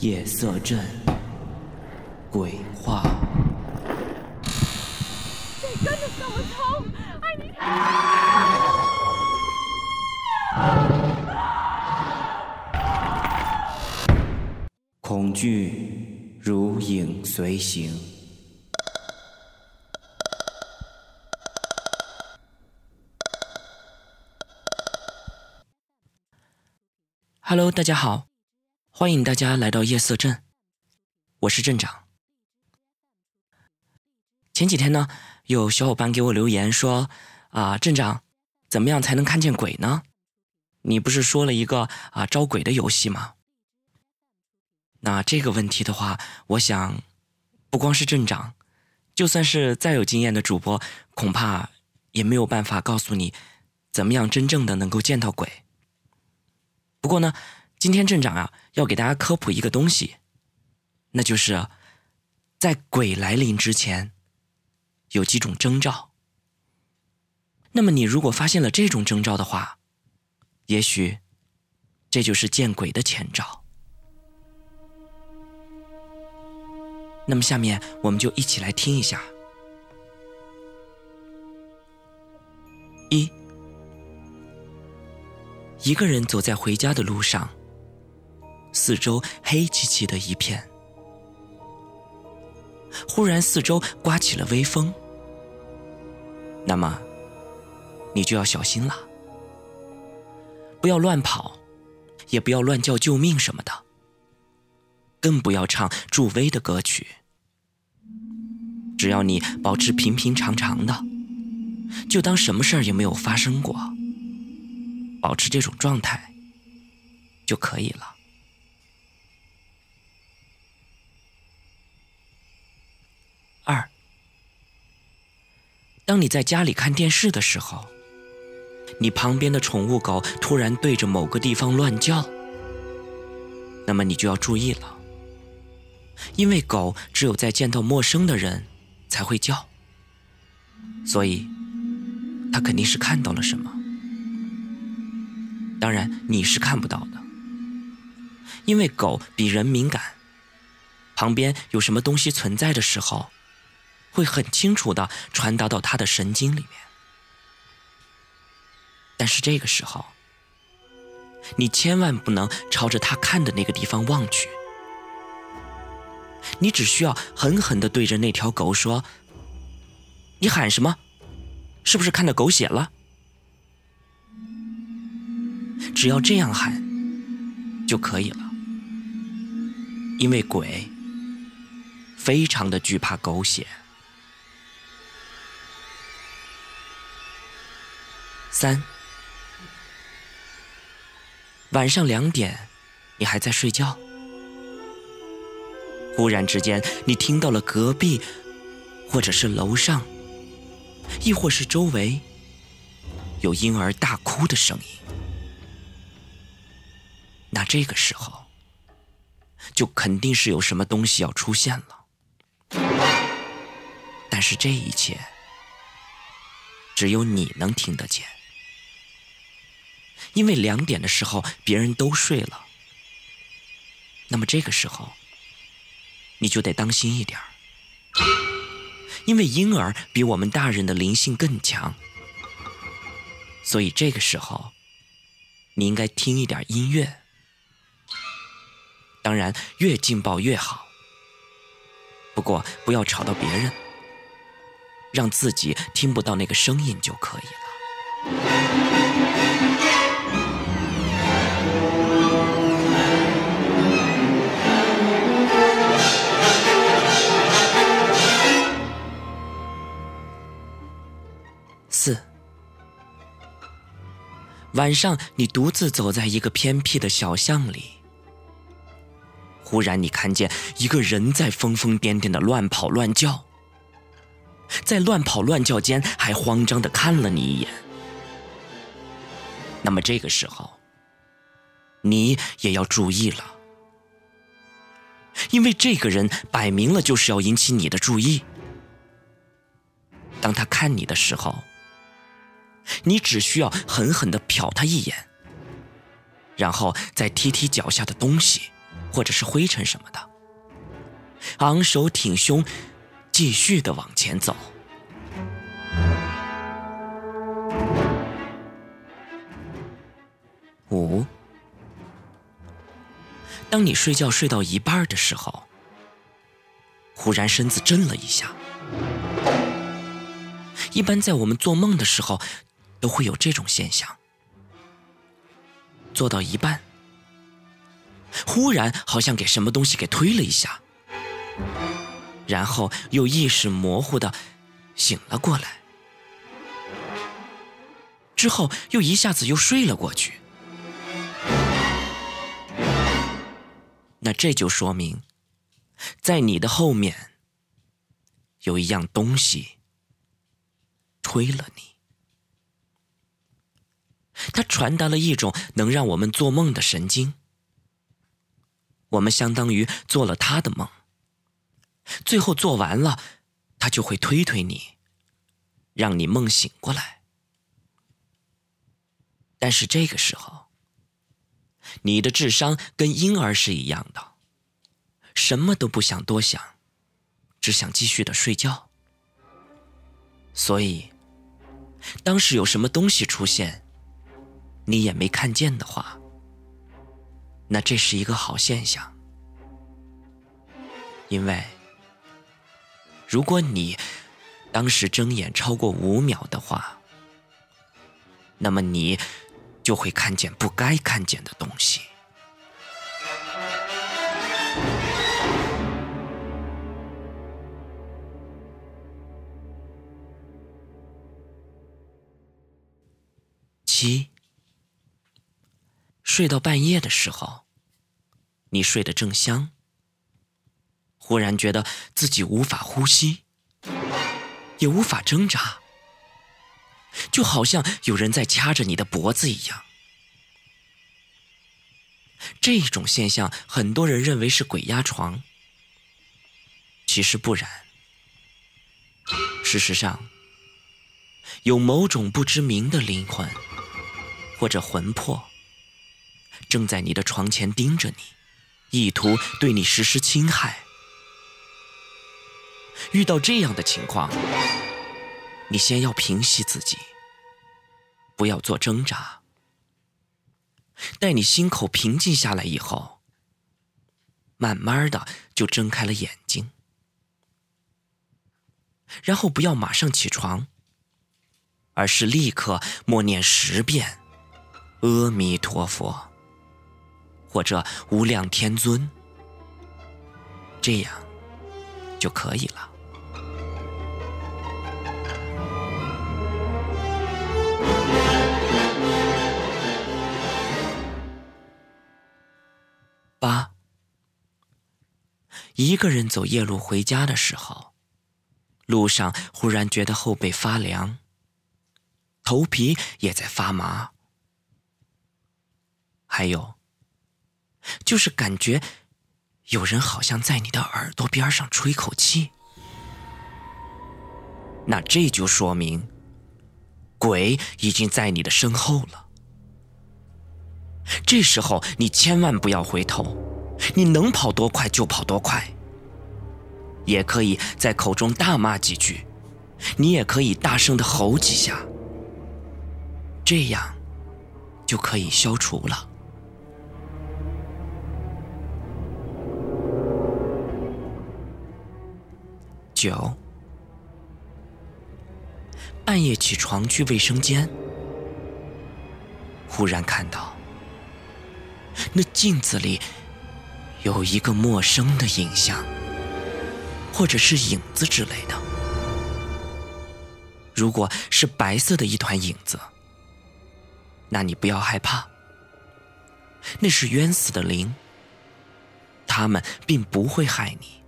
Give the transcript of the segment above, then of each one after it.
夜色镇，鬼话。恐惧如影随形。Hello，大家好，欢迎大家来到夜色镇，我是镇长。前几天呢，有小伙伴给我留言说：“啊，镇长，怎么样才能看见鬼呢？你不是说了一个啊招鬼的游戏吗？”那这个问题的话，我想，不光是镇长，就算是再有经验的主播，恐怕也没有办法告诉你，怎么样真正的能够见到鬼。不过呢，今天镇长啊，要给大家科普一个东西，那就是在鬼来临之前，有几种征兆。那么你如果发现了这种征兆的话，也许这就是见鬼的前兆。那么下面我们就一起来听一下。一，一个人走在回家的路上，四周黑漆漆的一片，忽然四周刮起了微风，那么你就要小心了，不要乱跑，也不要乱叫救命什么的。更不要唱助威的歌曲。只要你保持平平常常的，就当什么事儿也没有发生过，保持这种状态就可以了。二，当你在家里看电视的时候，你旁边的宠物狗突然对着某个地方乱叫，那么你就要注意了。因为狗只有在见到陌生的人才会叫，所以它肯定是看到了什么。当然你是看不到的，因为狗比人敏感，旁边有什么东西存在的时候，会很清楚的传达到他的神经里面。但是这个时候，你千万不能朝着他看的那个地方望去。你只需要狠狠的对着那条狗说：“你喊什么？是不是看到狗血了？”只要这样喊就可以了，因为鬼非常的惧怕狗血。三，晚上两点，你还在睡觉。忽然之间，你听到了隔壁，或者是楼上，亦或是周围，有婴儿大哭的声音。那这个时候，就肯定是有什么东西要出现了。但是这一切，只有你能听得见，因为两点的时候别人都睡了。那么这个时候。你就得当心一点，因为婴儿比我们大人的灵性更强，所以这个时候你应该听一点音乐，当然越劲爆越好。不过不要吵到别人，让自己听不到那个声音就可以了。晚上你独自走在一个偏僻的小巷里，忽然你看见一个人在疯疯癫癫的乱跑乱叫，在乱跑乱叫间还慌张的看了你一眼。那么这个时候，你也要注意了，因为这个人摆明了就是要引起你的注意。当他看你的时候。你只需要狠狠的瞟他一眼，然后再踢踢脚下的东西，或者是灰尘什么的，昂首挺胸，继续的往前走。五，当你睡觉睡到一半的时候，忽然身子震了一下。一般在我们做梦的时候，都会有这种现象。做到一半，忽然好像给什么东西给推了一下，然后又意识模糊的醒了过来，之后又一下子又睡了过去。那这就说明，在你的后面有一样东西推了你。它传达了一种能让我们做梦的神经，我们相当于做了他的梦。最后做完了，他就会推推你，让你梦醒过来。但是这个时候，你的智商跟婴儿是一样的，什么都不想多想，只想继续的睡觉。所以，当时有什么东西出现。你也没看见的话，那这是一个好现象，因为如果你当时睁眼超过五秒的话，那么你就会看见不该看见的东西。七。睡到半夜的时候，你睡得正香，忽然觉得自己无法呼吸，也无法挣扎，就好像有人在掐着你的脖子一样。这种现象，很多人认为是鬼压床，其实不然。事实上，有某种不知名的灵魂或者魂魄。正在你的床前盯着你，意图对你实施侵害。遇到这样的情况，你先要平息自己，不要做挣扎。待你心口平静下来以后，慢慢的就睁开了眼睛，然后不要马上起床，而是立刻默念十遍“阿弥陀佛”。或者无量天尊，这样就可以了。八，一个人走夜路回家的时候，路上忽然觉得后背发凉，头皮也在发麻，还有。就是感觉有人好像在你的耳朵边上吹口气，那这就说明鬼已经在你的身后了。这时候你千万不要回头，你能跑多快就跑多快，也可以在口中大骂几句，你也可以大声的吼几下，这样就可以消除了。九，半夜起床去卫生间，忽然看到那镜子里有一个陌生的影像，或者是影子之类的。如果是白色的一团影子，那你不要害怕，那是冤死的灵，他们并不会害你。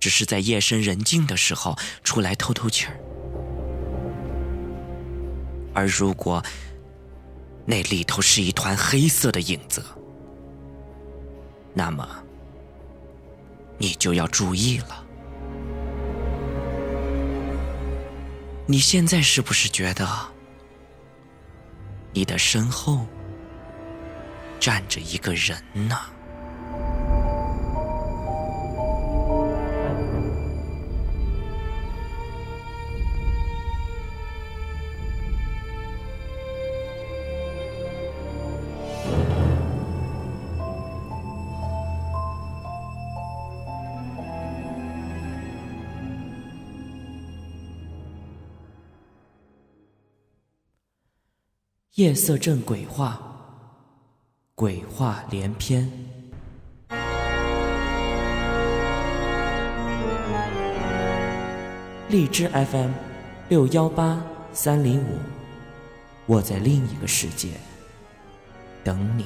只是在夜深人静的时候出来透透气儿，而如果那里头是一团黑色的影子，那么你就要注意了。你现在是不是觉得你的身后站着一个人呢？夜色镇鬼话，鬼话连篇。荔枝 FM 六幺八三零五，我在另一个世界等你。